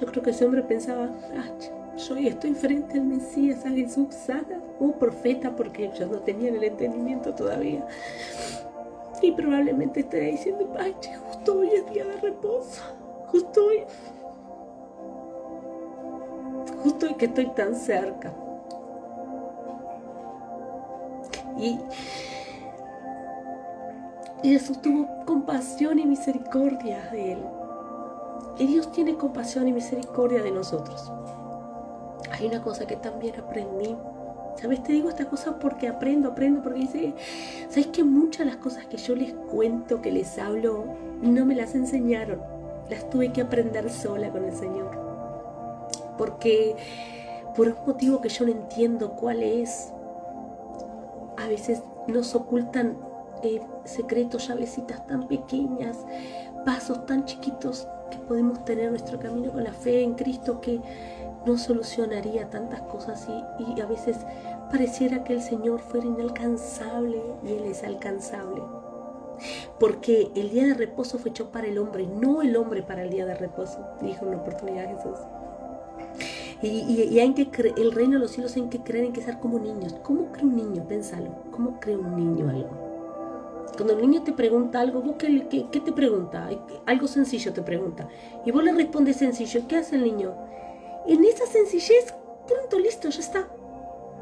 Yo creo que ese hombre pensaba, ah, yo estoy frente al Mesías, a Jesús, sana, un profeta, porque ellos no tenían el entendimiento todavía. Y probablemente estaría diciendo, ay, justo hoy es día de reposo, justo hoy, justo hoy que estoy tan cerca. Y, Jesús tuvo compasión y misericordia de él. Y Dios tiene compasión y misericordia de nosotros. Hay una cosa que también aprendí. ¿Sabes? Te digo esta cosa porque aprendo, aprendo, porque dice, ¿sabes que muchas de las cosas que yo les cuento, que les hablo, no me las enseñaron? Las tuve que aprender sola con el Señor. Porque por un motivo que yo no entiendo cuál es, a veces nos ocultan eh, secretos, llavecitas tan pequeñas, pasos tan chiquitos que podemos tener en nuestro camino con la fe en Cristo que no solucionaría tantas cosas y, a veces pareciera que el Señor fuera inalcanzable y Él es alcanzable. Porque el día de reposo fue hecho para el hombre, no el hombre para el día de reposo, dijo en una oportunidad Jesús. Y, hay que el reino de los cielos hay que creer en que ser como niños. ¿Cómo cree un niño? Pénsalo. ¿Cómo cree un niño algo? Cuando el niño te pregunta algo, ¿vos qué, te pregunta? Algo sencillo te pregunta. Y vos le respondes sencillo. ¿Qué hace el niño? En esa sencillez, pronto, listo, ya está.